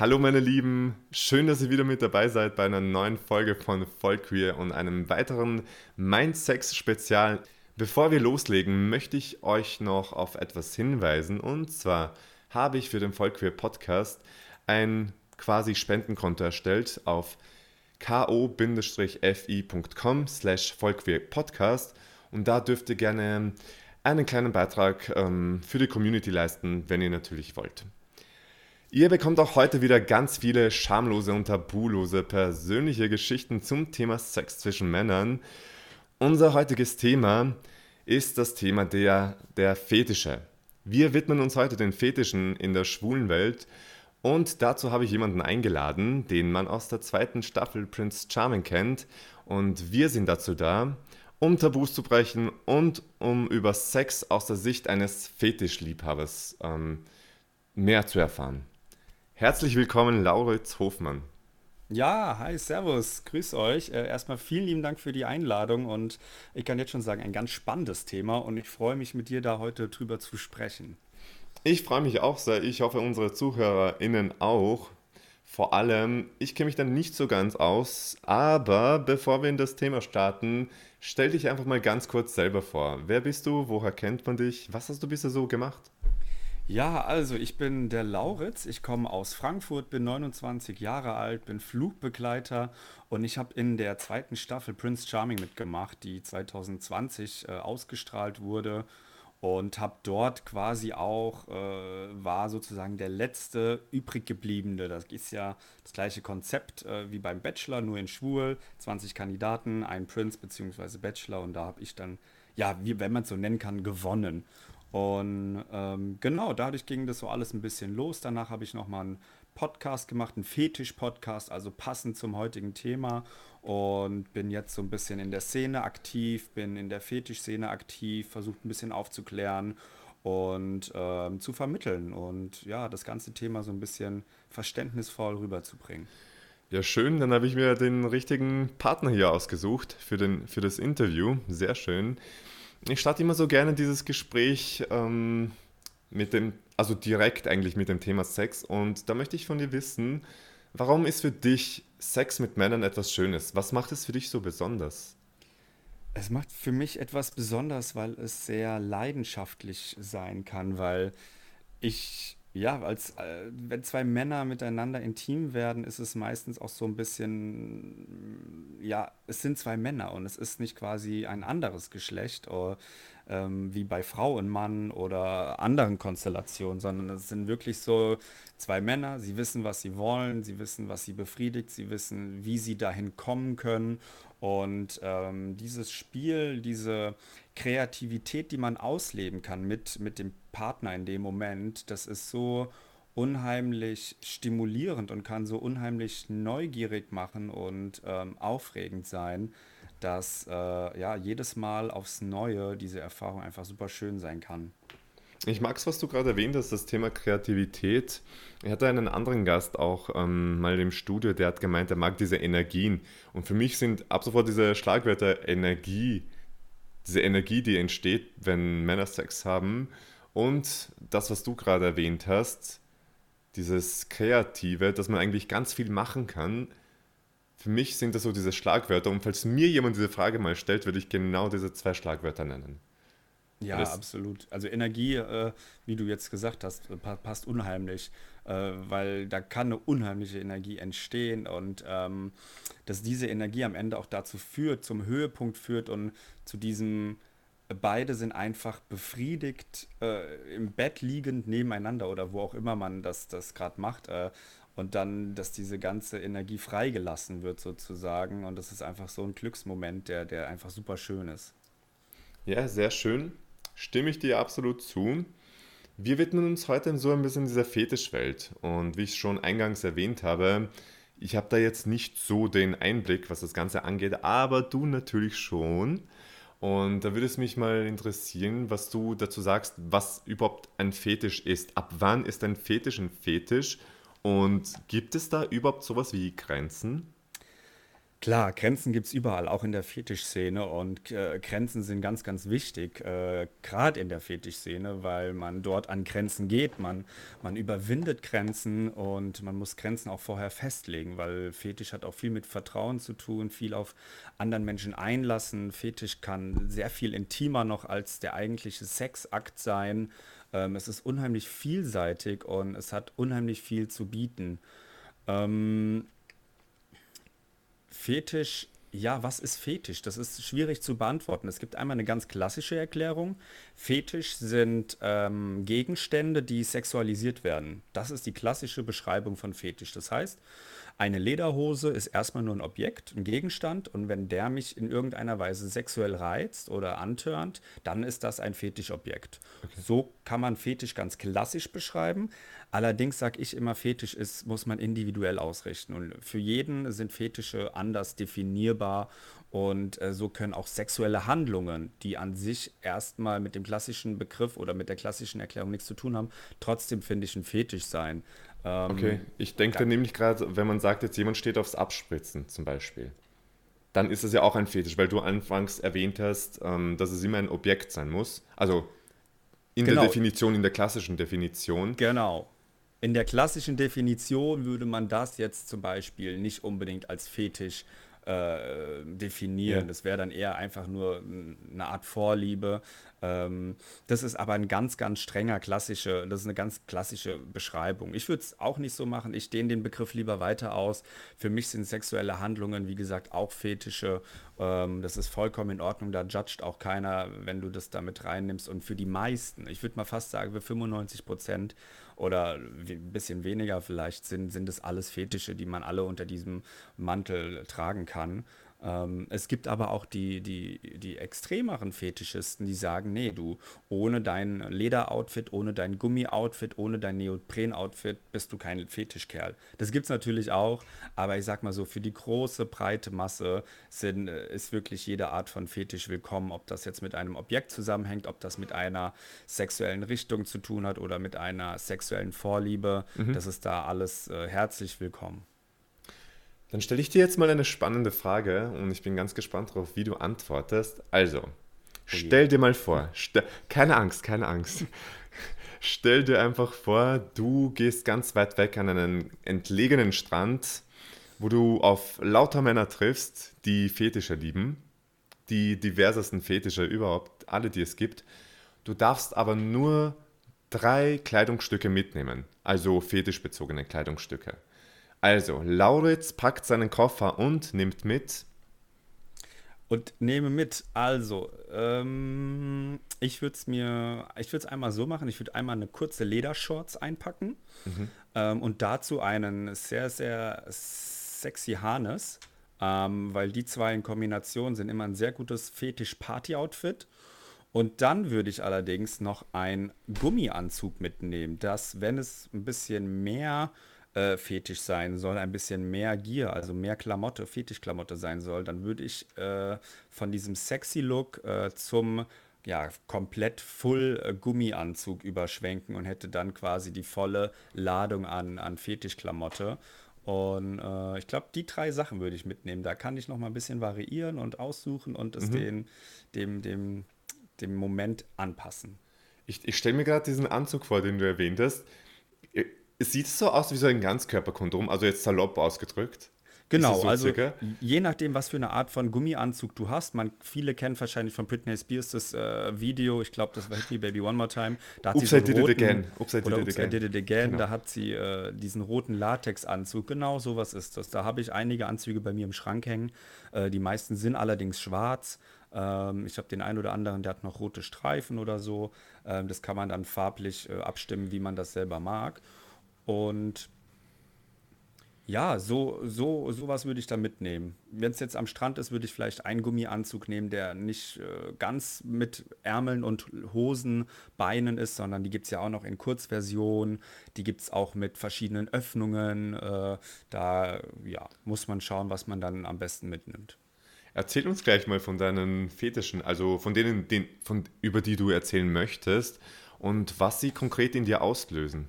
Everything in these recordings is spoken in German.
Hallo meine Lieben, schön, dass ihr wieder mit dabei seid bei einer neuen Folge von Vollqueer und einem weiteren Mindsex-Spezial. Bevor wir loslegen, möchte ich euch noch auf etwas hinweisen und zwar habe ich für den Vollqueer Podcast ein quasi Spendenkonto erstellt auf ko-fi.com slash vollqueerpodcast und da dürft ihr gerne einen kleinen Beitrag ähm, für die Community leisten, wenn ihr natürlich wollt. Ihr bekommt auch heute wieder ganz viele schamlose und tabulose persönliche Geschichten zum Thema Sex zwischen Männern. Unser heutiges Thema ist das Thema der, der Fetische. Wir widmen uns heute den Fetischen in der schwulen Welt und dazu habe ich jemanden eingeladen, den man aus der zweiten Staffel Prince Charming kennt. Und wir sind dazu da, um Tabus zu brechen und um über Sex aus der Sicht eines Fetischliebhabers ähm, mehr zu erfahren. Herzlich willkommen, Lauritz Hofmann. Ja, hi, servus, grüß euch. Äh, erstmal vielen lieben Dank für die Einladung und ich kann jetzt schon sagen, ein ganz spannendes Thema und ich freue mich mit dir da heute drüber zu sprechen. Ich freue mich auch sehr. Ich hoffe, unsere ZuhörerInnen auch. Vor allem, ich kenne mich dann nicht so ganz aus, aber bevor wir in das Thema starten, stell dich einfach mal ganz kurz selber vor. Wer bist du? Woher kennt man dich? Was hast du bisher so gemacht? Ja, also ich bin der Lauritz, ich komme aus Frankfurt, bin 29 Jahre alt, bin Flugbegleiter und ich habe in der zweiten Staffel Prince Charming mitgemacht, die 2020 äh, ausgestrahlt wurde und habe dort quasi auch, äh, war sozusagen der letzte übrig gebliebene. Das ist ja das gleiche Konzept äh, wie beim Bachelor, nur in schwul, 20 Kandidaten, ein Prince bzw. Bachelor und da habe ich dann, ja, wie, wenn man es so nennen kann, gewonnen. Und ähm, genau, dadurch ging das so alles ein bisschen los. Danach habe ich nochmal einen Podcast gemacht, einen Fetisch-Podcast, also passend zum heutigen Thema. Und bin jetzt so ein bisschen in der Szene aktiv, bin in der Fetisch-Szene aktiv, versucht ein bisschen aufzuklären und ähm, zu vermitteln und ja, das ganze Thema so ein bisschen verständnisvoll rüberzubringen. Ja, schön. Dann habe ich mir den richtigen Partner hier ausgesucht für, den, für das Interview. Sehr schön. Ich starte immer so gerne dieses Gespräch ähm, mit dem, also direkt eigentlich mit dem Thema Sex. Und da möchte ich von dir wissen, warum ist für dich Sex mit Männern etwas Schönes? Was macht es für dich so besonders? Es macht für mich etwas besonders, weil es sehr leidenschaftlich sein kann, weil ich ja, als äh, wenn zwei Männer miteinander intim werden, ist es meistens auch so ein bisschen, ja, es sind zwei Männer und es ist nicht quasi ein anderes Geschlecht oder, ähm, wie bei Frau und Mann oder anderen Konstellationen, sondern es sind wirklich so zwei Männer, sie wissen, was sie wollen, sie wissen, was sie befriedigt, sie wissen, wie sie dahin kommen können. Und ähm, dieses Spiel, diese Kreativität, die man ausleben kann mit, mit dem Partner in dem Moment, das ist so unheimlich stimulierend und kann so unheimlich neugierig machen und ähm, aufregend sein, dass äh, ja jedes Mal aufs Neue diese Erfahrung einfach super schön sein kann. Ich mag es, was du gerade erwähnt hast, das Thema Kreativität. Ich hatte einen anderen Gast auch ähm, mal im Studio, der hat gemeint, er mag diese Energien. Und für mich sind ab sofort diese Schlagwörter Energie, diese Energie, die entsteht, wenn Männer Sex haben. Und das, was du gerade erwähnt hast, dieses Kreative, dass man eigentlich ganz viel machen kann. Für mich sind das so diese Schlagwörter. Und falls mir jemand diese Frage mal stellt, würde ich genau diese zwei Schlagwörter nennen. Ja, absolut. Also Energie, äh, wie du jetzt gesagt hast, passt unheimlich, äh, weil da kann eine unheimliche Energie entstehen und ähm, dass diese Energie am Ende auch dazu führt, zum Höhepunkt führt und zu diesem, beide sind einfach befriedigt, äh, im Bett liegend nebeneinander oder wo auch immer man das, das gerade macht. Äh, und dann, dass diese ganze Energie freigelassen wird sozusagen. Und das ist einfach so ein Glücksmoment, der, der einfach super schön ist. Ja, sehr schön stimme ich dir absolut zu. Wir widmen uns heute so ein bisschen dieser Fetischwelt. Und wie ich schon eingangs erwähnt habe, ich habe da jetzt nicht so den Einblick, was das Ganze angeht, aber du natürlich schon. Und da würde es mich mal interessieren, was du dazu sagst, was überhaupt ein Fetisch ist. Ab wann ist ein Fetisch ein Fetisch? Und gibt es da überhaupt sowas wie Grenzen? Klar, Grenzen gibt es überall, auch in der Fetischszene. Und äh, Grenzen sind ganz, ganz wichtig, äh, gerade in der Fetischszene, weil man dort an Grenzen geht. Man, man überwindet Grenzen und man muss Grenzen auch vorher festlegen, weil Fetisch hat auch viel mit Vertrauen zu tun, viel auf anderen Menschen einlassen. Fetisch kann sehr viel intimer noch als der eigentliche Sexakt sein. Ähm, es ist unheimlich vielseitig und es hat unheimlich viel zu bieten. Ähm, Fetisch, ja, was ist Fetisch? Das ist schwierig zu beantworten. Es gibt einmal eine ganz klassische Erklärung. Fetisch sind ähm, Gegenstände, die sexualisiert werden. Das ist die klassische Beschreibung von Fetisch. Das heißt, eine Lederhose ist erstmal nur ein Objekt, ein Gegenstand und wenn der mich in irgendeiner Weise sexuell reizt oder antörnt, dann ist das ein Fetischobjekt. Okay. So kann man Fetisch ganz klassisch beschreiben. Allerdings sage ich immer, Fetisch ist, muss man individuell ausrichten. Und für jeden sind Fetische anders definierbar. Und äh, so können auch sexuelle Handlungen, die an sich erstmal mit dem klassischen Begriff oder mit der klassischen Erklärung nichts zu tun haben, trotzdem finde ich ein Fetisch sein. Ähm, okay, ich denke nämlich gerade, wenn man sagt, jetzt jemand steht aufs Abspritzen zum Beispiel, dann ist das ja auch ein Fetisch, weil du anfangs erwähnt hast, ähm, dass es immer ein Objekt sein muss. Also in genau. der Definition, in der klassischen Definition. Genau. In der klassischen Definition würde man das jetzt zum Beispiel nicht unbedingt als Fetisch äh, definieren. Ja. Das wäre dann eher einfach nur eine Art Vorliebe. Ähm, das ist aber ein ganz, ganz strenger klassische, das ist eine ganz klassische Beschreibung. Ich würde es auch nicht so machen. Ich dehne den Begriff lieber weiter aus. Für mich sind sexuelle Handlungen, wie gesagt, auch Fetische. Ähm, das ist vollkommen in Ordnung. Da judgt auch keiner, wenn du das damit reinnimmst. Und für die meisten, ich würde mal fast sagen, für 95 Prozent oder ein bisschen weniger vielleicht sind, sind es alles Fetische, die man alle unter diesem Mantel tragen kann. Ähm, es gibt aber auch die, die, die extremeren Fetischisten, die sagen, nee, du, ohne dein Lederoutfit, ohne dein Gummioutfit, ohne dein Neopren-Outfit bist du kein Fetischkerl. Das gibt es natürlich auch, aber ich sag mal so, für die große, breite Masse sind, äh, ist wirklich jede Art von Fetisch willkommen, ob das jetzt mit einem Objekt zusammenhängt, ob das mit einer sexuellen Richtung zu tun hat oder mit einer sexuellen Vorliebe. Mhm. Das ist da alles äh, herzlich willkommen. Dann stelle ich dir jetzt mal eine spannende Frage und ich bin ganz gespannt darauf, wie du antwortest. Also, oh stell dir mal vor, keine Angst, keine Angst. stell dir einfach vor, du gehst ganz weit weg an einen entlegenen Strand, wo du auf lauter Männer triffst, die Fetische lieben, die diversesten Fetische überhaupt, alle, die es gibt. Du darfst aber nur drei Kleidungsstücke mitnehmen, also fetischbezogene Kleidungsstücke. Also, Lauritz packt seinen Koffer und nimmt mit. Und nehme mit, also, ähm, ich würde es mir, ich würde es einmal so machen, ich würde einmal eine kurze Ledershorts einpacken mhm. ähm, und dazu einen sehr, sehr sexy Harness, ähm, weil die zwei in Kombination sind immer ein sehr gutes Fetisch-Party-Outfit. Und dann würde ich allerdings noch einen Gummianzug mitnehmen, dass, wenn es ein bisschen mehr äh, Fetisch sein soll, ein bisschen mehr Gier, also mehr Klamotte, Fetischklamotte sein soll, dann würde ich äh, von diesem sexy Look äh, zum ja, komplett Full äh, Gummianzug überschwenken und hätte dann quasi die volle Ladung an, an Fetischklamotte. Und äh, ich glaube, die drei Sachen würde ich mitnehmen. Da kann ich noch mal ein bisschen variieren und aussuchen und es mhm. den, dem, dem, dem Moment anpassen. Ich, ich stelle mir gerade diesen Anzug vor, den du erwähnt hast. Es sieht so aus wie so ein Ganzkörperkondom, also jetzt salopp ausgedrückt. Genau, so also circa? je nachdem, was für eine Art von Gummianzug du hast. Man, viele kennen wahrscheinlich von Britney Spears das äh, Video, ich glaube, das war Hit Me Baby One More Time. Da hat Oops, sie so I did roten, it again. Oops, I did, it, again. I did it again. Genau. Da hat sie äh, diesen roten Latexanzug. Genau sowas ist das. Da habe ich einige Anzüge bei mir im Schrank hängen. Äh, die meisten sind allerdings schwarz. Ähm, ich habe den einen oder anderen, der hat noch rote Streifen oder so. Ähm, das kann man dann farblich äh, abstimmen, wie man das selber mag. Und ja, so, so, sowas würde ich da mitnehmen. Wenn es jetzt am Strand ist, würde ich vielleicht einen Gummianzug nehmen, der nicht äh, ganz mit Ärmeln und Hosen, Beinen ist, sondern die gibt es ja auch noch in Kurzversion. Die gibt es auch mit verschiedenen Öffnungen. Äh, da ja, muss man schauen, was man dann am besten mitnimmt. Erzähl uns gleich mal von deinen Fetischen, also von denen, den, von, über die du erzählen möchtest und was sie konkret in dir auslösen.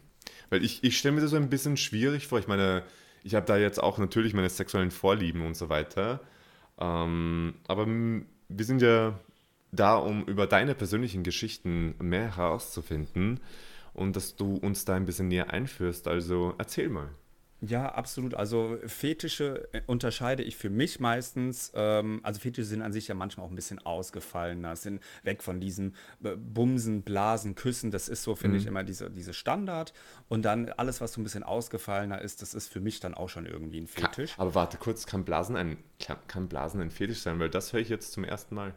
Weil ich, ich stelle mir das so ein bisschen schwierig vor. Ich meine, ich habe da jetzt auch natürlich meine sexuellen Vorlieben und so weiter. Ähm, aber wir sind ja da, um über deine persönlichen Geschichten mehr herauszufinden und dass du uns da ein bisschen näher einführst. Also erzähl mal. Ja, absolut. Also Fetische äh, unterscheide ich für mich meistens. Ähm, also Fetische sind an sich ja manchmal auch ein bisschen ausgefallener, sind weg von diesem äh, Bumsen, Blasen, Küssen. Das ist so, finde mhm. ich, immer diese, diese Standard. Und dann alles, was so ein bisschen ausgefallener ist, das ist für mich dann auch schon irgendwie ein Fetisch. Kann, aber warte kurz, kann Blasen ein, kann Blasen ein Fetisch sein? Weil das höre ich jetzt zum ersten Mal.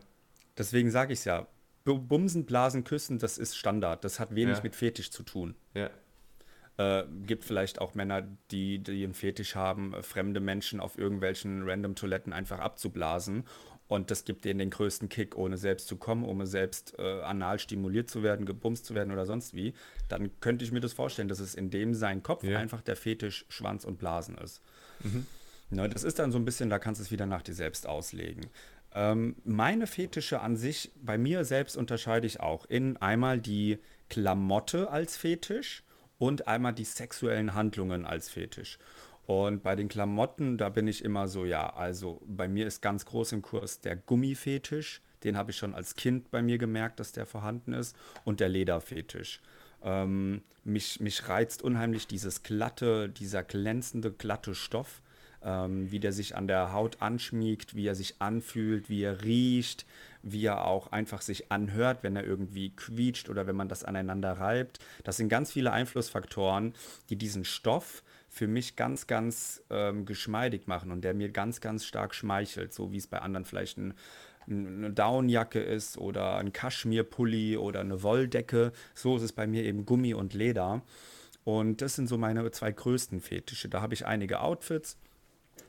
Deswegen sage ich es ja. Bumsen, Blasen, Küssen, das ist Standard. Das hat wenig ja. mit Fetisch zu tun. Ja. Äh, gibt vielleicht auch Männer, die, die einen Fetisch haben, fremde Menschen auf irgendwelchen random Toiletten einfach abzublasen. Und das gibt denen den größten Kick, ohne selbst zu kommen, ohne selbst äh, anal stimuliert zu werden, gebumst zu werden oder sonst wie. Dann könnte ich mir das vorstellen, dass es in dem sein Kopf ja. einfach der Fetisch Schwanz und Blasen ist. Mhm. Ne, das ist dann so ein bisschen, da kannst du es wieder nach dir selbst auslegen. Ähm, meine Fetische an sich, bei mir selbst unterscheide ich auch in einmal die Klamotte als Fetisch und einmal die sexuellen Handlungen als Fetisch. Und bei den Klamotten, da bin ich immer so, ja, also bei mir ist ganz groß im Kurs der Gummifetisch. Den habe ich schon als Kind bei mir gemerkt, dass der vorhanden ist. Und der Lederfetisch. Ähm, mich, mich reizt unheimlich dieses glatte, dieser glänzende, glatte Stoff ähm, wie der sich an der Haut anschmiegt, wie er sich anfühlt, wie er riecht, wie er auch einfach sich anhört, wenn er irgendwie quietscht oder wenn man das aneinander reibt. Das sind ganz viele Einflussfaktoren, die diesen Stoff für mich ganz, ganz ähm, geschmeidig machen und der mir ganz, ganz stark schmeichelt, so wie es bei anderen vielleicht ein eine Downjacke ist oder ein Kaschmirpulli oder eine Wolldecke. So ist es bei mir eben Gummi und Leder. Und das sind so meine zwei größten Fetische. Da habe ich einige Outfits.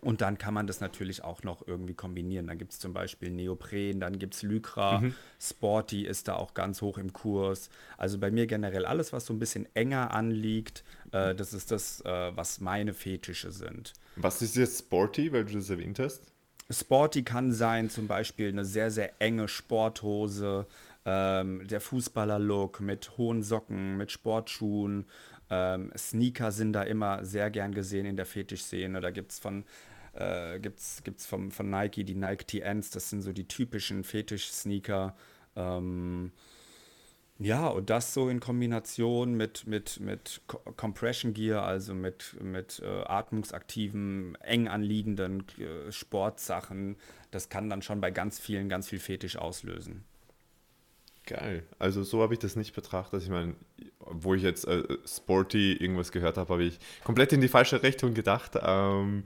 Und dann kann man das natürlich auch noch irgendwie kombinieren. Dann gibt es zum Beispiel Neopren, dann gibt es Lycra, mhm. Sporty ist da auch ganz hoch im Kurs. Also bei mir generell alles, was so ein bisschen enger anliegt, äh, das ist das, äh, was meine Fetische sind. Was ist jetzt Sporty, weil du das erwähnt hast? Sporty kann sein zum Beispiel eine sehr, sehr enge Sporthose, ähm, der Fußballer-Look mit hohen Socken, mit Sportschuhen. Ähm, Sneaker sind da immer sehr gern gesehen in der Fetischszene. Da gibt es von äh, gibt's, gibt's von Nike die Nike TNs, das sind so die typischen Fetisch-Sneaker. Ähm, ja, und das so in Kombination mit, mit, mit Compression Gear, also mit, mit äh, atmungsaktiven, eng anliegenden äh, Sportsachen, das kann dann schon bei ganz vielen ganz viel Fetisch auslösen. Geil. Also so habe ich das nicht betrachtet. Ich meine, wo ich jetzt äh, sporty irgendwas gehört habe, habe ich komplett in die falsche Richtung gedacht. Ähm,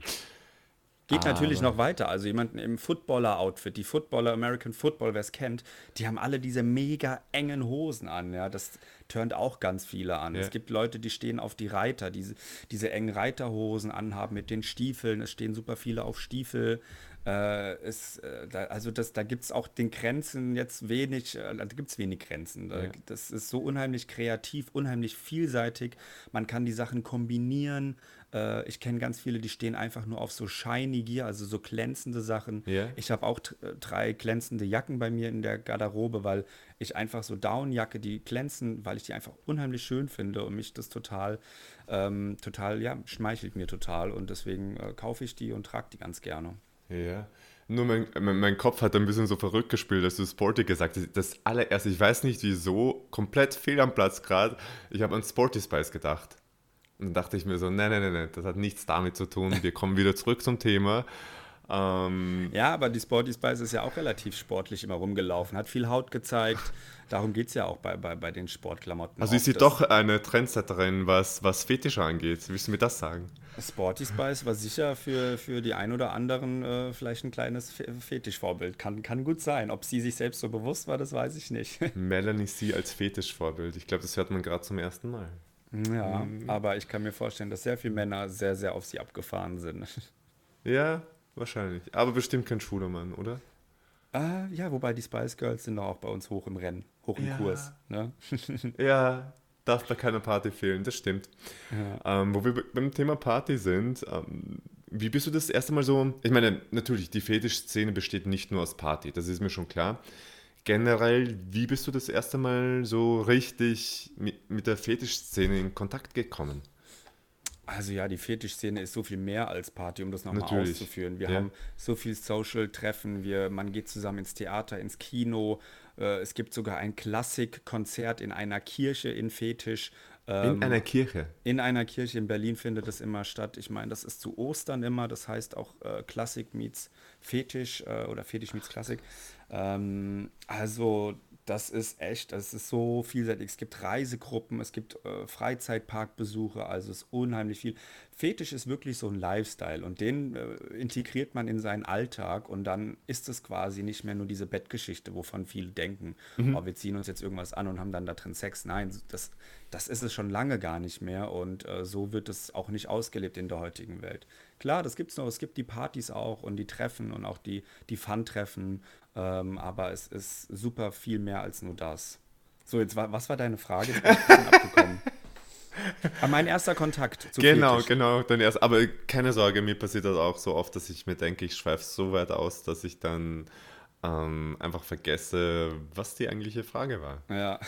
Geht aber. natürlich noch weiter. Also jemanden im Footballer-Outfit, die Footballer, American Football, wer es kennt, die haben alle diese mega engen Hosen an. Ja, das turnt auch ganz viele an. Ja. Es gibt Leute, die stehen auf die Reiter, die diese engen Reiterhosen anhaben mit den Stiefeln. Es stehen super viele auf Stiefel. Äh, ist, äh, da, also das, da gibt es auch den Grenzen jetzt wenig, äh, da gibt es wenig Grenzen. Ja. Das ist so unheimlich kreativ, unheimlich vielseitig. Man kann die Sachen kombinieren. Äh, ich kenne ganz viele, die stehen einfach nur auf so shiny Gear, also so glänzende Sachen. Yeah. Ich habe auch drei glänzende Jacken bei mir in der Garderobe, weil ich einfach so Downjacke, die glänzen, weil ich die einfach unheimlich schön finde und mich das total, ähm, total, ja, schmeichelt mir total und deswegen äh, kaufe ich die und trage die ganz gerne. Ja. Nur mein, mein, mein, Kopf hat ein bisschen so verrückt gespielt, dass du Sporty gesagt hast. Das allererste, ich weiß nicht wieso, komplett fehl am Platz gerade. Ich habe an Sporty Spice gedacht. Und dann dachte ich mir so, nein, nein, nein, nein, das hat nichts damit zu tun. Wir kommen wieder zurück zum Thema. Ähm, ja, aber die Sporty Spice ist ja auch relativ sportlich immer rumgelaufen, hat viel Haut gezeigt. Darum geht es ja auch bei, bei, bei den Sportklamotten. Also ist sie doch eine Trendsetterin, was, was Fetische angeht. Willst du mir das sagen? Sporty Spice war sicher für, für die ein oder anderen äh, vielleicht ein kleines Fetischvorbild. Kann, kann gut sein. Ob sie sich selbst so bewusst war, das weiß ich nicht. Melanie sie als Fetischvorbild. Ich glaube, das hört man gerade zum ersten Mal. Ja, mhm. aber ich kann mir vorstellen, dass sehr viele Männer sehr, sehr auf sie abgefahren sind. Ja, wahrscheinlich. Aber bestimmt kein schwuler Mann, oder? Ah, ja, wobei die Spice Girls sind auch bei uns hoch im Rennen, hoch im ja. Kurs. Ne? ja, darf bei keiner Party fehlen, das stimmt. Ja. Ähm, wo wir beim Thema Party sind, ähm, wie bist du das erste Mal so? Ich meine, natürlich, die Fetisch-Szene besteht nicht nur aus Party, das ist mir schon klar generell, wie bist du das erste Mal so richtig mit, mit der Fetischszene in Kontakt gekommen? Also ja, die Fetischszene ist so viel mehr als Party, um das nochmal auszuführen. Wir Ja. haben so viel Social-Treffen, wir, man geht zusammen ins Theater, ins Kino. Äh, es gibt sogar ein Klassikkonzert in einer Kirche in Fetisch. In Ähm, einer Kirche. in einer Kirche in Berlin findet das immer statt. Ich meine, das ist zu Ostern immer. Das heißt auch äh, Klassik meets Fetisch äh, oder Fetisch meets Klassik. Ähm, also das ist echt, das ist so vielseitig. Es gibt Reisegruppen, es gibt äh, Freizeitparkbesuche, also es ist unheimlich viel. Fetisch ist wirklich so ein Lifestyle und den äh, integriert man in seinen Alltag und dann ist es quasi nicht mehr nur diese Bettgeschichte, wovon viele denken, oh, wir ziehen uns jetzt irgendwas an und haben dann da drin Sex. Nein, das, das ist es schon lange gar nicht mehr und äh, so wird es auch nicht ausgelebt in der heutigen Welt. Klar, das gibt es noch, es gibt die Partys auch und die Treffen und auch die, die Fun-Treffen, ähm, aber es ist super viel mehr als nur das. So, jetzt war, was war deine Frage? Jetzt bin ich ein bisschen abgekommen. Ah, mein erster Kontakt zu Genau, Fetisch. genau. Dann erst, aber keine Sorge, mir passiert das auch so oft, dass ich mir denke, ich schweife so weit aus, dass ich dann ähm, einfach vergesse, was die eigentliche Frage war. Ja.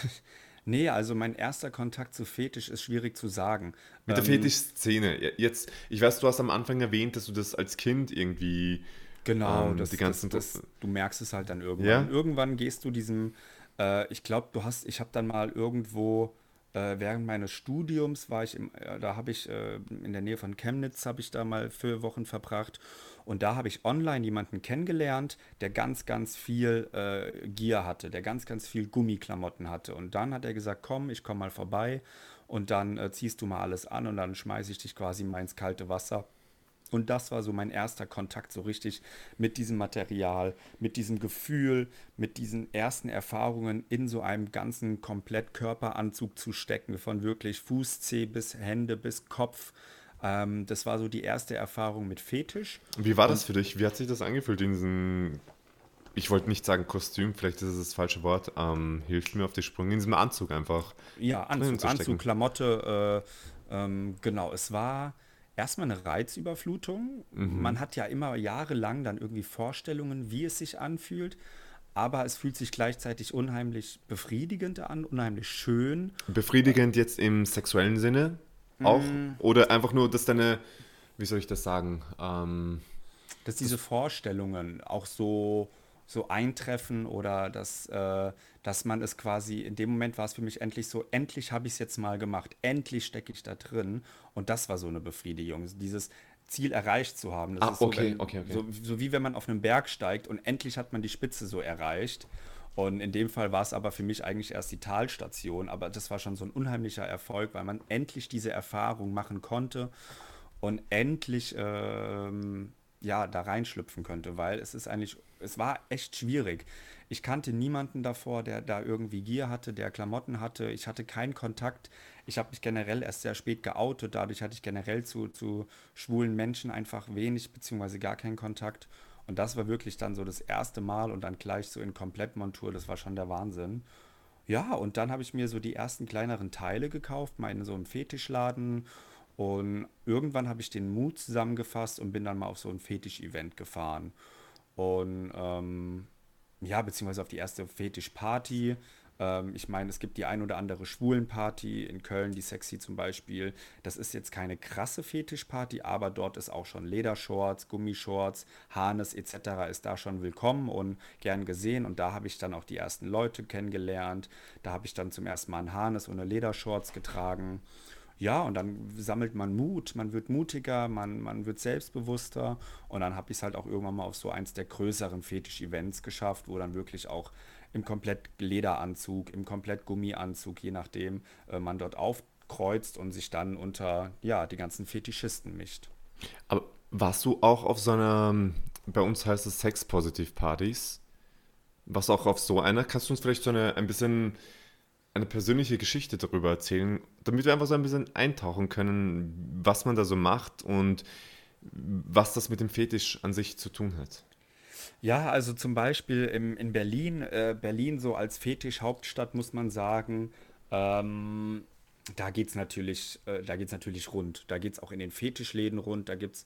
Nee, also mein erster Kontakt zu Fetisch ist schwierig zu sagen. Mit der Ähm, Fetischszene. Jetzt, ich weiß, du hast am Anfang erwähnt, dass du das als Kind irgendwie Genau, ähm, das, die ganzen das, das, du merkst es halt dann irgendwann. Ja? Irgendwann gehst du diesem, äh, ich glaube, du hast, ich habe dann mal irgendwo äh, während meines Studiums war ich, im, äh, da habe ich äh, in der Nähe von Chemnitz habe ich da mal vier Wochen verbracht und da habe ich online jemanden kennengelernt, der ganz, ganz viel äh, Gier hatte, der ganz, ganz viel Gummiklamotten hatte und dann hat er gesagt, komm, ich komme mal vorbei und dann äh, ziehst du mal alles an und dann schmeiße ich dich quasi mal ins kalte Wasser. Und das war so mein erster Kontakt so richtig mit diesem Material, mit diesem Gefühl, mit diesen ersten Erfahrungen in so einem ganzen komplett Körperanzug zu stecken, von wirklich Fußzeh bis Hände bis Kopf. Ähm, das war so die erste Erfahrung mit Fetisch. Wie war das für dich? Wie hat sich das angefühlt in diesem, ich wollte nicht sagen Kostüm, vielleicht ist es das falsche Wort, ähm, hilft mir auf die Sprünge, in diesem Anzug einfach. Ja, Anzug. Anzug, Klamotte, äh, ähm, genau. Es war erstmal eine Reizüberflutung. Mhm. Man hat ja immer jahrelang dann irgendwie Vorstellungen, wie es sich anfühlt. Aber es fühlt sich gleichzeitig unheimlich befriedigend an, unheimlich schön. Befriedigend jetzt im sexuellen Sinne auch? Mm. Oder einfach nur, dass deine, wie soll ich das sagen? Ähm, dass diese Vorstellungen auch so, so eintreffen oder dass, äh, dass man es quasi, in dem Moment war es für mich endlich so, endlich habe ich es jetzt mal gemacht, endlich stecke ich da drin und das war so eine Befriedigung, dieses Ziel erreicht zu haben. Das Ah, ist so, okay, wenn, okay, okay. So, so wie wenn man auf einen Berg steigt und endlich hat man die Spitze so erreicht. Und in dem Fall war es aber für mich eigentlich erst die Talstation, aber das war schon so ein unheimlicher Erfolg, weil man endlich diese Erfahrung machen konnte und endlich ähm, ja, da reinschlüpfen könnte, weil es ist eigentlich, es war echt schwierig. Ich kannte niemanden davor, der da irgendwie Gier hatte, der Klamotten hatte. Ich hatte keinen Kontakt. Ich habe mich generell erst sehr spät geoutet. Dadurch hatte ich generell zu, zu schwulen Menschen einfach wenig beziehungsweise gar keinen Kontakt. Und das war wirklich dann so das erste Mal und dann gleich so in Komplettmontur. Das war schon der Wahnsinn. Ja, und dann habe ich mir so die ersten kleineren Teile gekauft, mal in so einem Fetischladen. Und irgendwann habe ich den Mut zusammengefasst und bin dann mal auf so ein Fetisch-Event gefahren. Und ähm, ja, beziehungsweise auf die erste Fetischparty. Ähm, ich meine, es gibt die ein oder andere Schwulenparty in Köln, die Sexy zum Beispiel. Das ist jetzt keine krasse Fetischparty, aber dort ist auch schon Ledershorts, Gummishorts, Harnes etc. ist da schon willkommen und gern gesehen. Und da habe ich dann auch die ersten Leute kennengelernt. Da habe ich dann zum ersten Mal ein Harnes und eine Ledershorts getragen. Ja, und dann sammelt man Mut, man wird mutiger, man, man wird selbstbewusster und dann habe ich es halt auch irgendwann mal auf so eins der größeren Fetisch-Events geschafft, wo dann wirklich auch im komplett Lederanzug, im komplett Gummianzug, je nachdem, äh, man dort aufkreuzt und sich dann unter, ja, die ganzen Fetischisten mischt. aber warst du auch auf so einer, bei uns heißt es Sex-Positiv-Partys? Warst du auch auf so einer? Kannst du uns vielleicht so eine, ein bisschen eine persönliche Geschichte darüber erzählen, damit wir einfach so ein bisschen eintauchen können, was man da so macht und was das mit dem Fetisch an sich zu tun hat? Ja, also zum Beispiel im, in Berlin, äh, Berlin so als Fetisch-Hauptstadt muss man sagen, ähm, da geht es natürlich, äh, natürlich rund. Da geht es auch in den Fetischläden rund. Da gibt's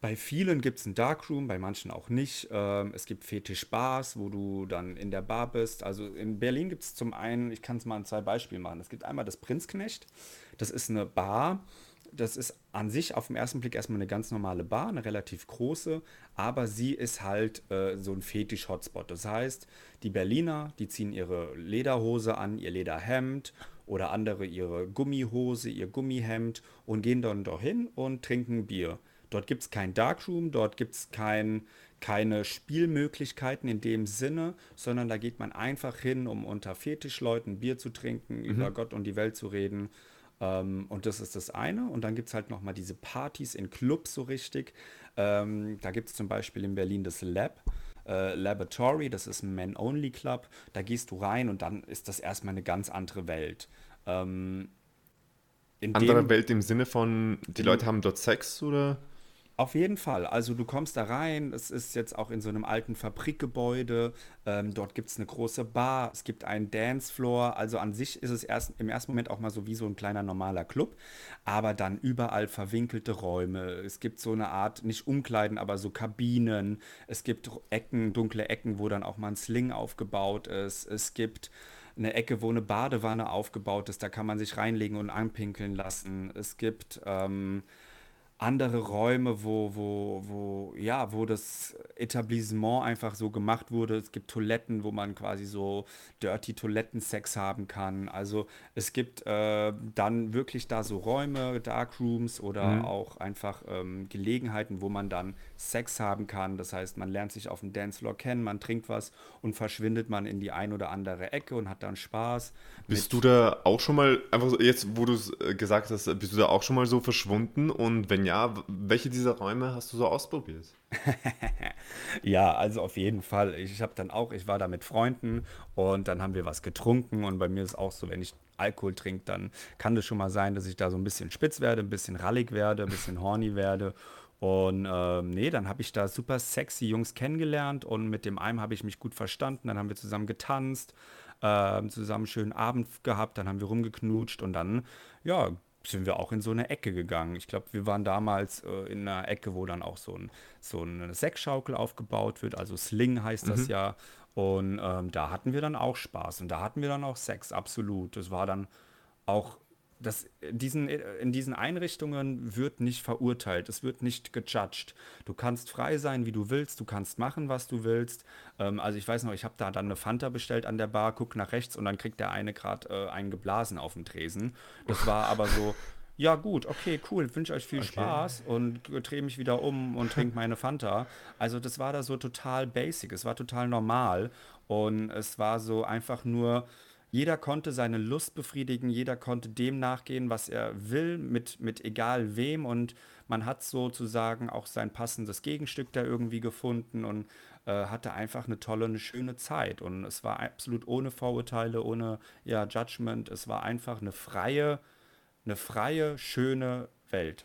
bei vielen gibt es ein Darkroom, bei manchen auch nicht. Ähm, es gibt Fetischbars, wo du dann in der Bar bist. Also in Berlin gibt es zum einen, ich kann es mal an zwei Beispielen machen. Es gibt einmal das Prinzknecht. Das ist eine Bar, das ist an sich auf den ersten Blick erstmal eine ganz normale Bar, eine relativ große, aber sie ist halt äh, so ein Fetisch-Hotspot. Das heißt, die Berliner, die ziehen ihre Lederhose an, ihr Lederhemd oder andere ihre Gummihose, ihr Gummihemd und gehen dann dorthin und trinken Bier. Dort gibt es kein Darkroom, dort gibt es kein, keine Spielmöglichkeiten in dem Sinne, sondern da geht man einfach hin, um unter Fetischleuten Bier zu trinken, mhm. über Gott und die Welt zu reden. Ähm, und das ist das eine. Und dann gibt es halt nochmal diese Partys in Clubs so richtig. Ähm, da gibt es zum Beispiel in Berlin das Lab. Äh, Laboratory, das ist ein Men-Only-Club. Da gehst du rein und dann ist das erstmal eine ganz andere Welt. Ähm, andere Welt im Sinne von, die Leute haben dort Sex oder? Auf jeden Fall. Also du kommst da rein, es ist jetzt auch in so einem alten Fabrikgebäude, ähm, dort gibt es eine große Bar, es gibt einen Dancefloor, also an sich ist es erst im ersten Moment auch mal so wie so ein kleiner normaler Club, aber dann überall verwinkelte Räume, es gibt so eine Art, nicht Umkleiden, aber so Kabinen, es gibt Ecken, dunkle Ecken, wo dann auch mal ein Sling aufgebaut ist, es gibt eine Ecke, wo eine Badewanne aufgebaut ist, da kann man sich reinlegen und anpinkeln lassen, es gibt... Ähm, andere Räume, wo, wo, wo, ja, wo das Etablissement einfach so gemacht wurde. Es gibt Toiletten, wo man quasi so dirty Toilettensex haben kann. Also es gibt äh, dann wirklich da so Räume, Darkrooms oder mhm. auch einfach ähm, Gelegenheiten, wo man dann Sex haben kann. Das heißt, man lernt sich auf dem Dancefloor kennen, man trinkt was und verschwindet man in die ein oder andere Ecke und hat dann Spaß. Bist du da auch schon mal, einfach jetzt, wo du es äh, gesagt hast, bist du da auch schon mal so verschwunden? Und wenn ja, ja, welche dieser Räume hast du so ausprobiert? ja, also auf jeden Fall. Ich habe dann auch, ich war da mit Freunden und dann haben wir was getrunken und bei mir ist auch so, wenn ich Alkohol trinke, dann kann das schon mal sein, dass ich da so ein bisschen spitz werde, ein bisschen rallig werde, ein bisschen horny werde. Und ähm, nee, dann habe ich da super sexy Jungs kennengelernt und mit dem einen habe ich mich gut verstanden. Dann haben wir zusammen getanzt, äh, zusammen einen schönen Abend gehabt, dann haben wir rumgeknutscht und dann, ja, sind wir auch in so eine Ecke gegangen. Ich glaube, wir waren damals äh, in einer Ecke, wo dann auch so, ein, so eine Sexschaukel aufgebaut wird, also Sling heißt das mhm. ja. Und ähm, da hatten wir dann auch Spaß und da hatten wir dann auch Sex, absolut. Das war dann auch das, diesen, in diesen Einrichtungen wird nicht verurteilt, es wird nicht gejudged. Du kannst frei sein, wie du willst, du kannst machen, was du willst. Ähm, also ich weiß noch, ich habe da dann eine Fanta bestellt an der Bar, guck nach rechts und dann kriegt der eine gerade äh, einen geblasen auf dem Tresen. Das war aber so, ja gut, okay, cool, wünsche euch viel okay. Spaß und drehe mich wieder um und trinke meine Fanta. Also das war da so total basic, es war total normal und es war so einfach nur jeder konnte seine Lust befriedigen, jeder konnte dem nachgehen, was er will, mit, mit egal wem. Und man hat sozusagen auch sein passendes Gegenstück da irgendwie gefunden und äh, hatte einfach eine tolle, eine schöne Zeit. Und es war absolut ohne Vorurteile, ohne ja, Judgment. Es war einfach eine freie, eine freie, schöne Welt.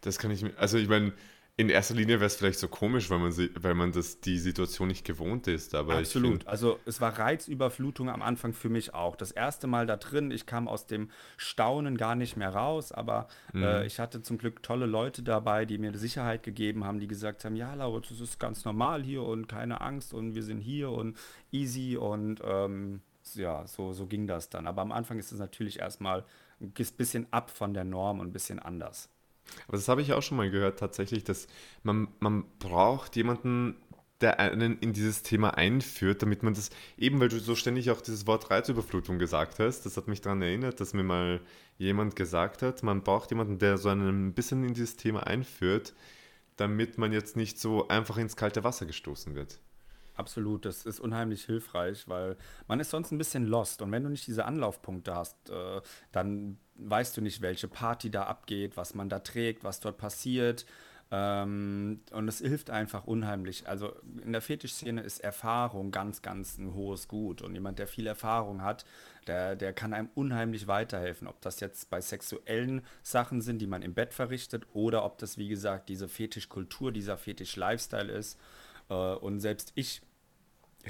Das kann ich mir, also ich meine, in erster Linie wäre es vielleicht so komisch, weil man, weil man das, die Situation nicht gewohnt ist. Aber Absolut. Find, also es war Reizüberflutung am Anfang für mich auch. Das erste Mal da drin, ich kam aus dem Staunen gar nicht mehr raus, aber mhm. äh, ich hatte zum Glück tolle Leute dabei, die mir Sicherheit gegeben haben, die gesagt haben, ja, Laura, das ist ganz normal hier und keine Angst und wir sind hier und easy und ähm, ja, so, so ging das dann. Aber am Anfang ist es natürlich erstmal ein bisschen ab von der Norm und ein bisschen anders. Aber das habe ich auch schon mal gehört, tatsächlich, dass man, man braucht jemanden, der einen in dieses Thema einführt, damit man das, eben weil du so ständig auch dieses Wort Reizüberflutung gesagt hast, das hat mich daran erinnert, dass mir mal jemand gesagt hat, man braucht jemanden, der so einen ein bisschen in dieses Thema einführt, damit man jetzt nicht so einfach ins kalte Wasser gestoßen wird. Absolut, das ist unheimlich hilfreich, weil man ist sonst ein bisschen lost. Und wenn du nicht diese Anlaufpunkte hast, äh, dann weißt du nicht, welche Party da abgeht, was man da trägt, was dort passiert. Ähm, und es hilft einfach unheimlich. Also in der Fetischszene ist Erfahrung ganz, ganz ein hohes Gut. Und jemand, der viel Erfahrung hat, der, der kann einem unheimlich weiterhelfen. Ob das jetzt bei sexuellen Sachen sind, die man im Bett verrichtet, oder ob das, wie gesagt, diese Fetischkultur, dieser Fetisch-Lifestyle ist. Äh, und selbst ich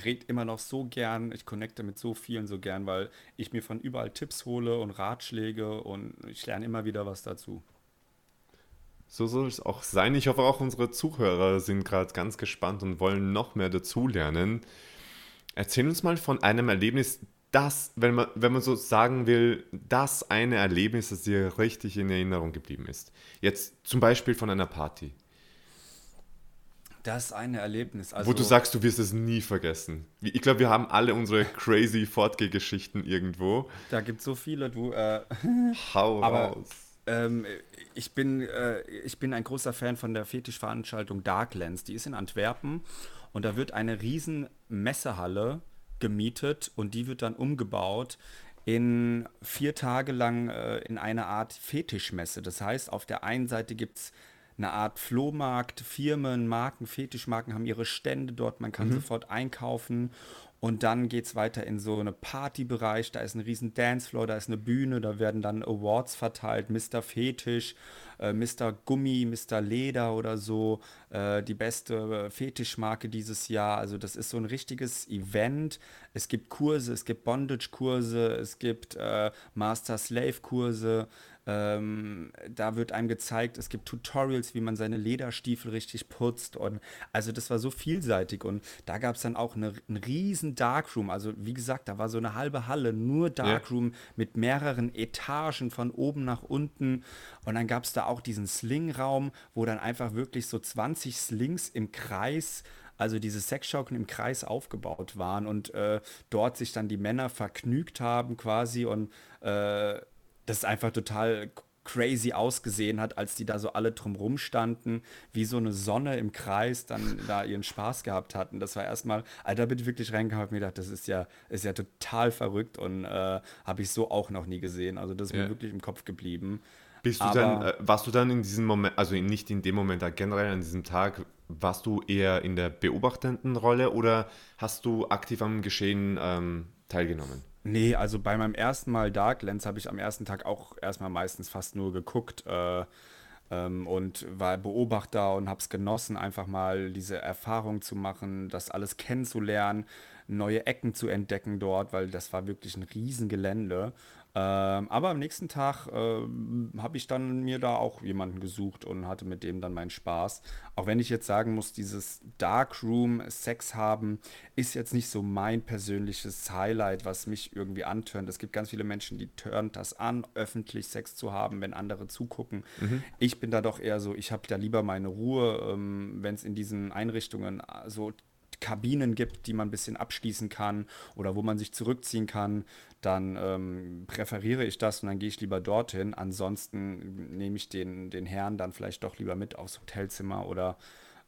rede immer noch so gern, ich connecte mit so vielen so gern, weil ich mir von überall Tipps hole und Ratschläge und ich lerne immer wieder was dazu. So soll es auch sein. Ich hoffe auch unsere Zuhörer sind gerade ganz gespannt und wollen noch mehr dazulernen. Erzähl uns mal von einem Erlebnis, das, wenn man, wenn man so sagen will, das eine Erlebnis, das dir richtig in Erinnerung geblieben ist? Jetzt zum Beispiel von einer Party. Das eine Erlebnis. Also, Wo du sagst, du wirst es nie vergessen. Ich glaube, wir haben alle unsere crazy Fortgehgeschichten irgendwo. Da gibt es so viele, du. Äh, Hau raus. Ähm, ich, bin, äh, ich bin ein großer Fan von der Fetischveranstaltung Darklands. Die ist in Antwerpen und da wird eine riesen Messehalle gemietet und die wird dann umgebaut in vier Tage lang äh, in eine Art Fetischmesse. Das heißt, auf der einen Seite gibt es eine Art Flohmarkt, Firmen, Marken, Fetischmarken haben ihre Stände dort, man kann mhm. sofort einkaufen und dann geht es weiter in so einen Partybereich, da ist ein riesen Dancefloor, da ist eine Bühne, da werden dann Awards verteilt, Mr. Fetisch, äh, Mr. Gummi, Mr. Leder oder so, äh, die beste Fetischmarke dieses Jahr. Also das ist so ein richtiges Event. Es gibt Kurse, es gibt Bondage-Kurse, es gibt äh, Master-Slave-Kurse, ähm, da wird einem gezeigt, es gibt Tutorials, wie man seine Lederstiefel richtig putzt. Und also das war so vielseitig. Und da gab es dann auch eine, einen riesen Darkroom. Also wie gesagt, da war so eine halbe Halle, nur Darkroom ja. mit mehreren Etagen von oben nach unten. Und dann gab es da auch diesen Slingraum, wo dann einfach wirklich so 20 Slings im Kreis also diese Sexschaukeln im Kreis aufgebaut waren und äh, dort sich dann die Männer vergnügt haben quasi und äh, das einfach total crazy ausgesehen hat, als die da so alle drumrum standen, wie so eine Sonne im Kreis, dann da ihren Spaß gehabt hatten. Das war erstmal, Alter, bin ich wirklich reingehauen und mir gedacht, das ist ja, ist ja total verrückt und äh, habe ich so auch noch nie gesehen. Also das ist ja. mir wirklich im Kopf geblieben. Bist du Aber, dann, äh, warst du dann in diesem Moment, also nicht in dem Moment, generell an diesem Tag, warst du eher in der beobachtenden Rolle oder hast du aktiv am Geschehen ähm, teilgenommen? Nee, also bei meinem ersten Mal Darklands habe ich am ersten Tag auch erstmal meistens fast nur geguckt äh, ähm, und war Beobachter und habe es genossen, einfach mal diese Erfahrung zu machen, das alles kennenzulernen, neue Ecken zu entdecken dort, weil das war wirklich ein Riesengelände. Ähm, aber am nächsten Tag ähm, habe ich dann mir da auch jemanden gesucht und hatte mit dem dann meinen Spaß. Auch wenn ich jetzt sagen muss, dieses Darkroom Sex haben ist jetzt nicht so mein persönliches Highlight, was mich irgendwie antörnt. Es gibt ganz viele Menschen, die turnt das an, öffentlich Sex zu haben, wenn andere zugucken. Mhm. Ich bin da doch eher so, ich habe da lieber meine Ruhe, ähm, wenn es in diesen Einrichtungen äh, so Kabinen gibt, die man ein bisschen abschließen kann oder wo man sich zurückziehen kann, dann ähm, präferiere ich das und dann gehe ich lieber dorthin. Ansonsten nehme ich den, den Herrn dann vielleicht doch lieber mit aufs Hotelzimmer oder,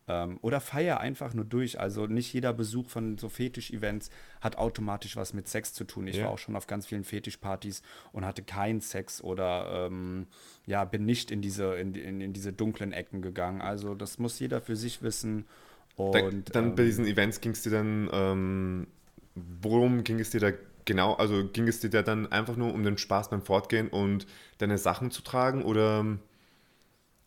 ähm, oder feiere einfach nur durch. Also nicht jeder Besuch von so Fetisch-Events hat automatisch was mit Sex zu tun. Ich ja. war auch schon auf ganz vielen Fetischpartys und hatte keinen Sex oder ähm, ja, bin nicht in diese, in, in, in diese dunklen Ecken gegangen. Also das muss jeder für sich wissen. Und, dann, dann ähm, bei diesen Events ging es dir dann, ähm, worum ging es dir da genau? Also ging es dir da dann einfach nur um den Spaß beim Fortgehen und deine Sachen zu tragen oder?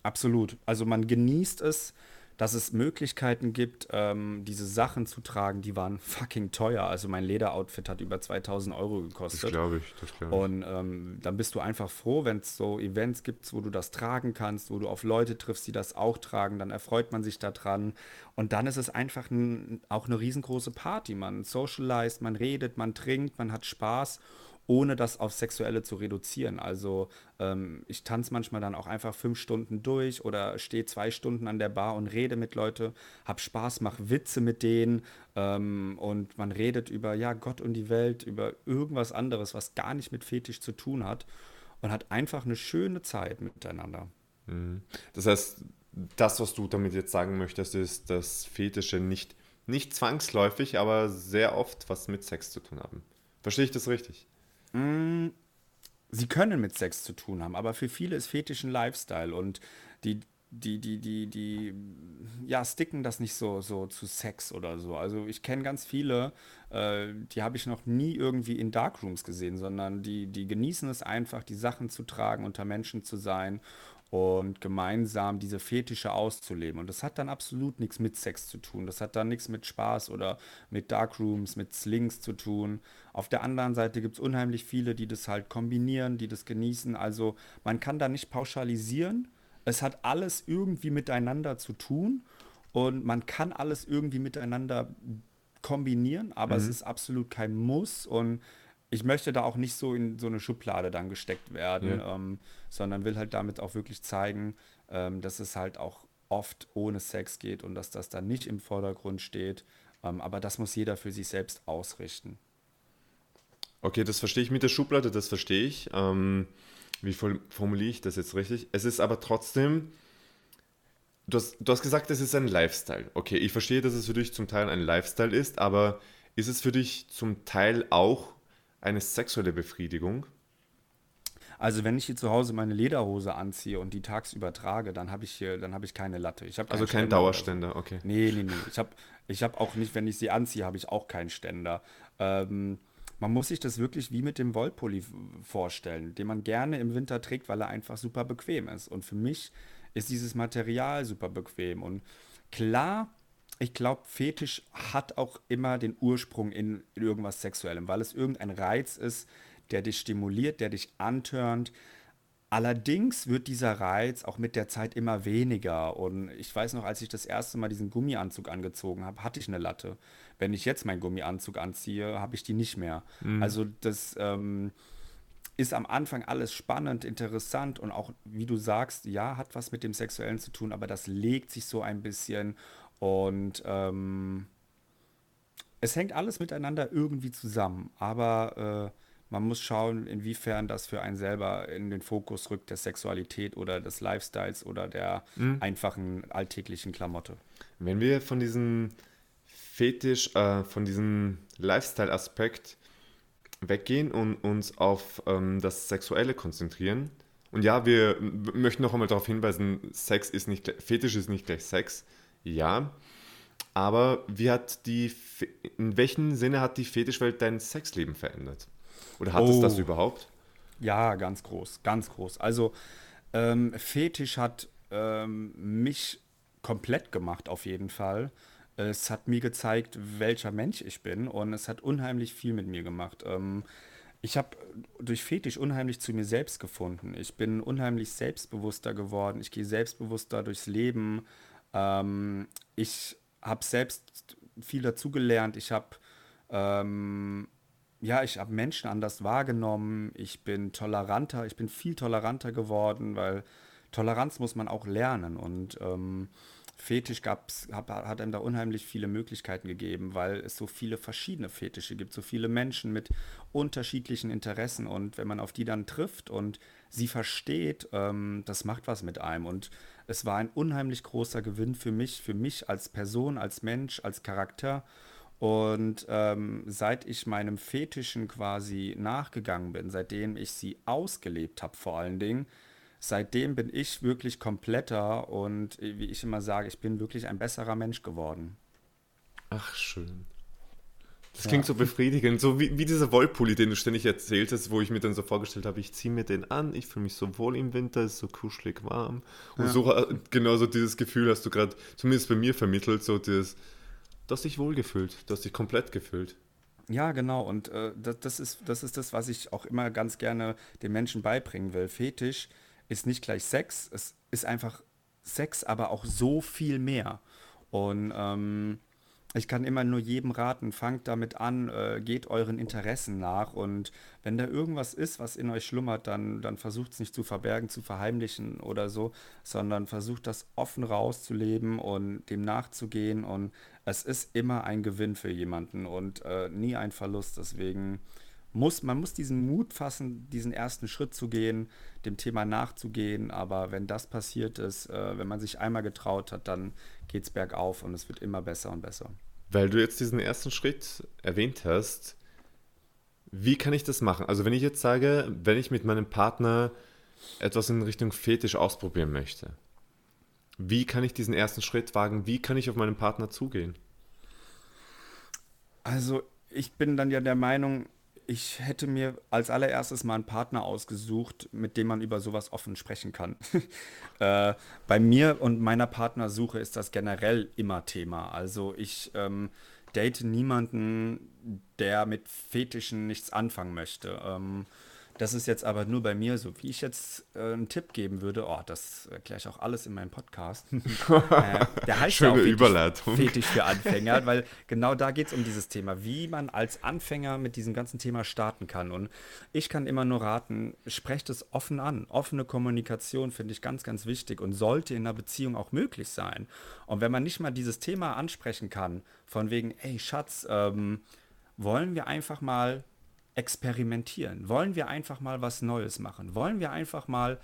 Absolut. Also man genießt es, dass es Möglichkeiten gibt, ähm, diese Sachen zu tragen, die waren fucking teuer. Also mein Lederoutfit hat über 2000 Euro gekostet. Das glaube ich, das glaube ich. Und ähm, dann bist du einfach froh, wenn es so Events gibt, wo du das tragen kannst, wo du auf Leute triffst, die das auch tragen, dann erfreut man sich daran. Und dann ist es einfach ein, auch eine riesengroße Party. Man socialized, man redet, man trinkt, man hat Spaß ohne das auf Sexuelle zu reduzieren. Also ähm, ich tanze manchmal dann auch einfach fünf Stunden durch oder stehe zwei Stunden an der Bar und rede mit Leuten, habe Spaß, mache Witze mit denen ähm, und man redet über ja Gott und die Welt, über irgendwas anderes, was gar nicht mit Fetisch zu tun hat und hat einfach eine schöne Zeit miteinander. Mhm. Das heißt, das, was du damit jetzt sagen möchtest, ist, dass Fetische nicht, nicht zwangsläufig, aber sehr oft was mit Sex zu tun haben. Verstehe ich das richtig? Mm, sie können mit Sex zu tun haben, aber für viele ist Fetisch ein Lifestyle und die, die, die, die, die, ja, sticken das nicht so, so zu Sex oder so. Also ich kenne ganz viele, äh, die habe ich noch nie irgendwie in Darkrooms gesehen, sondern die, die genießen es einfach, die Sachen zu tragen, unter Menschen zu sein und gemeinsam diese Fetische auszuleben. Und das hat dann absolut nichts mit Sex zu tun. Das hat dann nichts mit Spaß oder mit Darkrooms, mit Slings zu tun. Auf der anderen Seite gibt es unheimlich viele, die das halt kombinieren, die das genießen. Also man kann da nicht pauschalisieren. Es hat alles irgendwie miteinander zu tun und man kann alles irgendwie miteinander kombinieren, aber mhm. es ist absolut kein Muss und ich möchte da auch nicht so in so eine Schublade dann gesteckt werden, ja. ähm, sondern will halt damit auch wirklich zeigen, ähm, dass es halt auch oft ohne Sex geht und dass das dann nicht im Vordergrund steht. Ähm, aber das muss jeder für sich selbst ausrichten. Okay, das verstehe ich mit der Schublade, das verstehe ich. Ähm, wie formuliere ich das jetzt richtig? Es ist aber trotzdem, du hast, du hast gesagt, es ist ein Lifestyle. Okay, ich verstehe, dass es für dich zum Teil ein Lifestyle ist, aber ist es für dich zum Teil auch eine sexuelle Befriedigung? Also wenn ich hier zu Hause meine Lederhose anziehe und die tagsüber trage, dann habe ich hier, dann habe ich keine Latte. Ich also kein Ständer Dauerständer, so. okay. Nee, nee, nee. Ich habe ich hab auch nicht, wenn ich sie anziehe, habe ich auch keinen Ständer. Ähm, man muss sich das wirklich wie mit dem Wollpulli vorstellen, den man gerne im Winter trägt, weil er einfach super bequem ist. Und für mich ist dieses Material super bequem. Und klar, ich glaube, Fetisch hat auch immer den Ursprung in, in irgendwas Sexuellem, weil es irgendein Reiz ist, der dich stimuliert, der dich antörnt. Allerdings wird dieser Reiz auch mit der Zeit immer weniger. Und ich weiß noch, als ich das erste Mal diesen Gummianzug angezogen habe, hatte ich eine Latte. Wenn ich jetzt meinen Gummianzug anziehe, habe ich die nicht mehr. Mhm. Also das ähm, ist am Anfang alles spannend, interessant und auch, wie du sagst, ja, hat was mit dem Sexuellen zu tun, aber das legt sich so ein bisschen und ähm, es hängt alles miteinander irgendwie zusammen. Aber äh, man muss schauen, inwiefern das für einen selber in den Fokus rückt, der Sexualität oder des Lifestyles oder der mhm. einfachen alltäglichen Klamotte. Wenn wir von diesem Fetisch, äh, von diesem Lifestyle-Aspekt weggehen und uns auf ähm, das Sexuelle konzentrieren, und ja, wir möchten noch einmal darauf hinweisen, Sex ist nicht, Fetisch ist nicht gleich Sex, ja, aber wie hat die, in welchem Sinne hat die Fetischwelt dein Sexleben verändert? Oder hat oh. es das überhaupt? Ja, ganz groß, ganz groß. Also ähm, Fetisch hat ähm, mich komplett gemacht auf jeden Fall. Es hat mir gezeigt, welcher Mensch ich bin und es hat unheimlich viel mit mir gemacht. Ähm, ich habe durch Fetisch unheimlich zu mir selbst gefunden. Ich bin unheimlich selbstbewusster geworden. Ich gehe selbstbewusster durchs Leben. Ähm, ich habe selbst viel dazugelernt. Ich habe ähm, ja, ich habe Menschen anders wahrgenommen. Ich bin toleranter, ich bin viel toleranter geworden, weil Toleranz muss man auch lernen. Und ähm, Fetisch gab's, hat, hat einem da unheimlich viele Möglichkeiten gegeben, weil es so viele verschiedene Fetische gibt, so viele Menschen mit unterschiedlichen Interessen. Und wenn man auf die dann trifft und sie versteht, ähm, das macht was mit einem. Und es war ein unheimlich großer Gewinn für mich, für mich als Person, als Mensch, als Charakter. Und ähm, seit ich meinem Fetischen quasi nachgegangen bin, seitdem ich sie ausgelebt habe vor allen Dingen, seitdem bin ich wirklich kompletter und wie ich immer sage, ich bin wirklich ein besserer Mensch geworden. Ach, schön. Das ja. klingt so befriedigend, so wie, wie dieser Wollpulli, den du ständig erzählt hast, wo ich mir dann so vorgestellt habe, ich ziehe mir den an, ich fühle mich so wohl im Winter, es ist so kuschelig warm. Und ja. so äh, genau so dieses Gefühl hast du gerade, zumindest bei mir vermittelt, so dieses, Du hast dich wohlgefühlt, du hast dich komplett gefühlt. Ja, genau. Und äh, das, das, ist, das ist das, was ich auch immer ganz gerne den Menschen beibringen will. Fetisch ist nicht gleich Sex, es ist einfach Sex, aber auch so viel mehr. Und ähm, ich kann immer nur jedem raten, fangt damit an, äh, geht euren Interessen nach und wenn da irgendwas ist, was in euch schlummert, dann, dann versucht es nicht zu verbergen, zu verheimlichen oder so, sondern versucht das offen rauszuleben und dem nachzugehen und es ist immer ein Gewinn für jemanden und äh, nie ein Verlust. Deswegen muss man muss diesen Mut fassen, diesen ersten Schritt zu gehen, dem Thema nachzugehen. Aber wenn das passiert ist, äh, wenn man sich einmal getraut hat, dann geht es bergauf und es wird immer besser und besser. Weil du jetzt diesen ersten Schritt erwähnt hast, wie kann ich das machen? Also wenn ich jetzt sage, wenn ich mit meinem Partner etwas in Richtung Fetisch ausprobieren möchte, wie kann ich diesen ersten Schritt wagen? Wie kann ich auf meinen Partner zugehen? Also ich bin dann ja der Meinung, ich hätte mir als allererstes mal einen Partner ausgesucht, mit dem man über sowas offen sprechen kann. äh, bei mir und meiner Partnersuche ist das generell immer Thema. Also ich ähm, date niemanden, der mit Fetischen nichts anfangen möchte. Ähm, Das ist jetzt aber nur bei mir so. Wie ich jetzt äh, einen Tipp geben würde, oh, das erkläre ich auch alles in meinem Podcast. äh, der heißt Schöne ja auch Fetisch, Überleitung. Fetisch für Anfänger, weil genau da geht es um dieses Thema, wie man als Anfänger mit diesem ganzen Thema starten kann. Und ich kann immer nur raten, sprecht es offen an. Offene Kommunikation finde ich ganz, ganz wichtig und sollte in einer Beziehung auch möglich sein. Und wenn man nicht mal dieses Thema ansprechen kann, von wegen, ey Schatz, ähm, wollen wir einfach mal experimentieren? Wollen wir einfach mal was Neues machen? Wollen wir einfach mal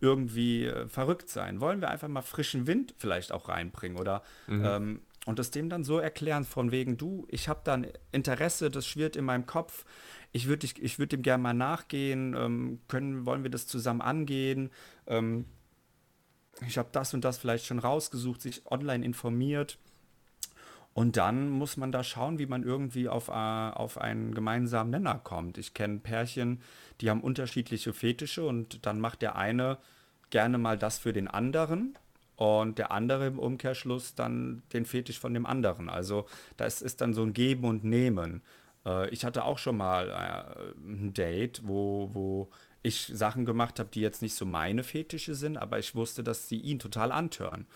irgendwie äh, verrückt sein? Wollen wir einfach mal frischen Wind vielleicht auch reinbringen? Oder mhm. ähm, und das dem dann so erklären, von wegen, du, ich habe da ein Interesse, das schwirrt in meinem Kopf, ich würde ich würd dem gerne mal nachgehen, ähm, können, wollen wir das zusammen angehen? Ähm, ich habe das und das vielleicht schon rausgesucht, sich online informiert. Und dann muss man da schauen, wie man irgendwie auf, äh, auf einen gemeinsamen Nenner kommt. Ich kenne Pärchen, die haben unterschiedliche Fetische und dann macht der eine gerne mal das für den anderen und der andere im Umkehrschluss dann den Fetisch von dem anderen. Also das ist dann so ein Geben und Nehmen. Äh, ich hatte auch schon mal äh, ein Date, wo, wo ich Sachen gemacht habe, die jetzt nicht so meine Fetische sind, aber ich wusste, dass sie ihn total antören.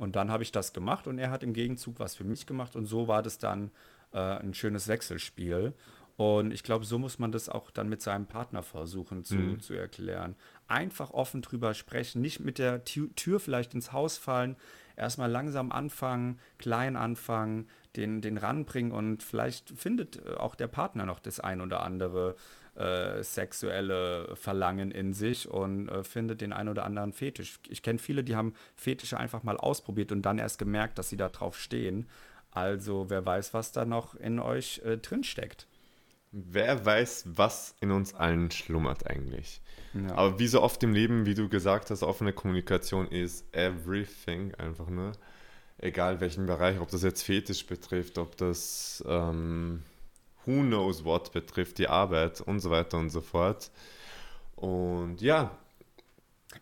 Und dann habe ich das gemacht und er hat im Gegenzug was für mich gemacht und so war das dann äh, ein schönes Wechselspiel. Und ich glaube, so muss man das auch dann mit seinem Partner versuchen zu, mhm. zu erklären. Einfach offen drüber sprechen, nicht mit der Tür vielleicht ins Haus fallen, erstmal langsam anfangen, klein anfangen, den, den ranbringen und vielleicht findet äh, auch der Partner noch das ein oder andere äh, sexuelle Verlangen in sich und äh, findet den ein oder anderen Fetisch. Ich kenne viele, die haben Fetische einfach mal ausprobiert und dann erst gemerkt, dass sie da drauf stehen. Also wer weiß, was da noch in euch äh, drin steckt. Wer weiß, was in uns allen schlummert eigentlich. Ja. Aber wie so oft im Leben, wie du gesagt hast, offene Kommunikation ist everything einfach nur. Egal welchen Bereich, ob das jetzt Fetisch betrifft, ob das ähm, who knows what betrifft, die Arbeit und so weiter und so fort. Und ja.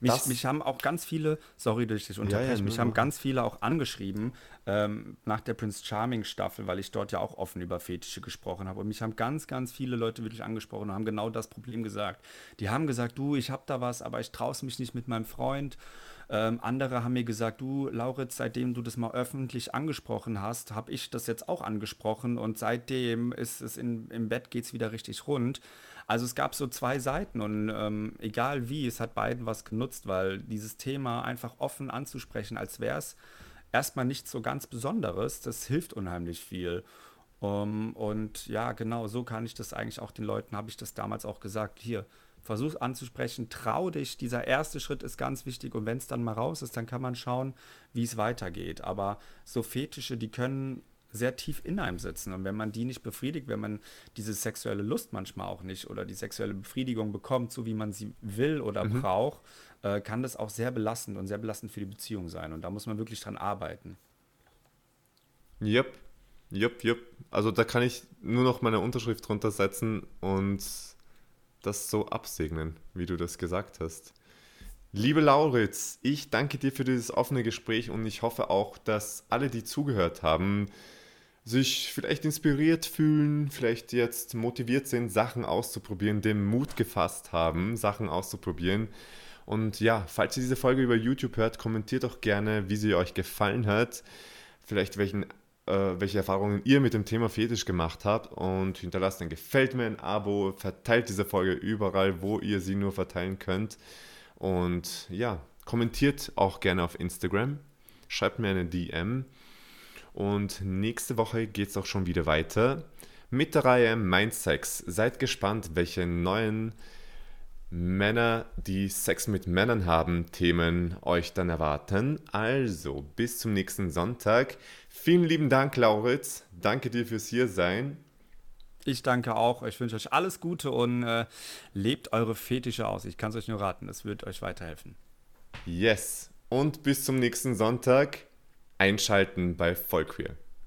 Mich, mich haben auch ganz viele, sorry, durch dich unterbrechen, ja, ja, mich haben ganz viele auch angeschrieben ähm, nach der Prince Charming Staffel, weil ich dort ja auch offen über Fetische gesprochen habe. Und mich haben ganz, ganz viele Leute wirklich angesprochen und haben genau das Problem gesagt. Die haben gesagt, du, ich habe da was, aber ich traue es mich nicht mit meinem Freund. Ähm, andere haben mir gesagt, du, Lauritz, seitdem du das mal öffentlich angesprochen hast, habe ich das jetzt auch angesprochen und seitdem ist es in, im Bett geht es wieder richtig rund. Also es gab so zwei Seiten und ähm, egal wie, es hat beiden was genutzt, weil dieses Thema einfach offen anzusprechen, als wäre es erstmal nichts so ganz Besonderes, das hilft unheimlich viel. Um, und ja, genau, so kann ich das eigentlich auch den Leuten, habe ich das damals auch gesagt, hier, versuch anzusprechen, trau dich, dieser erste Schritt ist ganz wichtig und wenn es dann mal raus ist, dann kann man schauen, wie es weitergeht. Aber so Fetische, die können sehr tief in einem sitzen und wenn man die nicht befriedigt, wenn man diese sexuelle Lust manchmal auch nicht oder die sexuelle Befriedigung bekommt, so wie man sie will oder mhm. braucht, äh, kann das auch sehr belastend und sehr belastend für die Beziehung sein und da muss man wirklich dran arbeiten. Yep, yep, yep. Also da kann ich nur noch meine Unterschrift drunter setzen und das so absegnen, wie du das gesagt hast. Liebe Lauritz, ich danke dir für dieses offene Gespräch und ich hoffe auch, dass alle, die zugehört haben, sich vielleicht inspiriert fühlen, vielleicht jetzt motiviert sind, Sachen auszuprobieren, den Mut gefasst haben, Sachen auszuprobieren. Und ja, falls ihr diese Folge über YouTube hört, kommentiert doch gerne, wie sie euch gefallen hat. Vielleicht welchen welche Erfahrungen ihr mit dem Thema Fetisch gemacht habt und hinterlasst ein Gefällt mir, ein Abo, verteilt diese Folge überall, wo ihr sie nur verteilen könnt. Und ja, kommentiert auch gerne auf Instagram, schreibt mir eine DM. Und nächste Woche geht es auch schon wieder weiter mit der Reihe Mindsex. Seid gespannt, welche neuen Männer, die Sex mit Männern haben, Themen euch dann erwarten. Also, bis zum nächsten Sonntag. Vielen lieben Dank, Lauritz. Danke dir fürs Hiersein. Ich danke auch. Ich wünsche euch alles Gute und äh, lebt eure Fetische aus. Ich kann es euch nur raten. Es wird euch weiterhelfen. Yes. Und bis zum nächsten Sonntag. Einschalten bei Vollqueer.